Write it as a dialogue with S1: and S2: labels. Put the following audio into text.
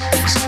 S1: Six,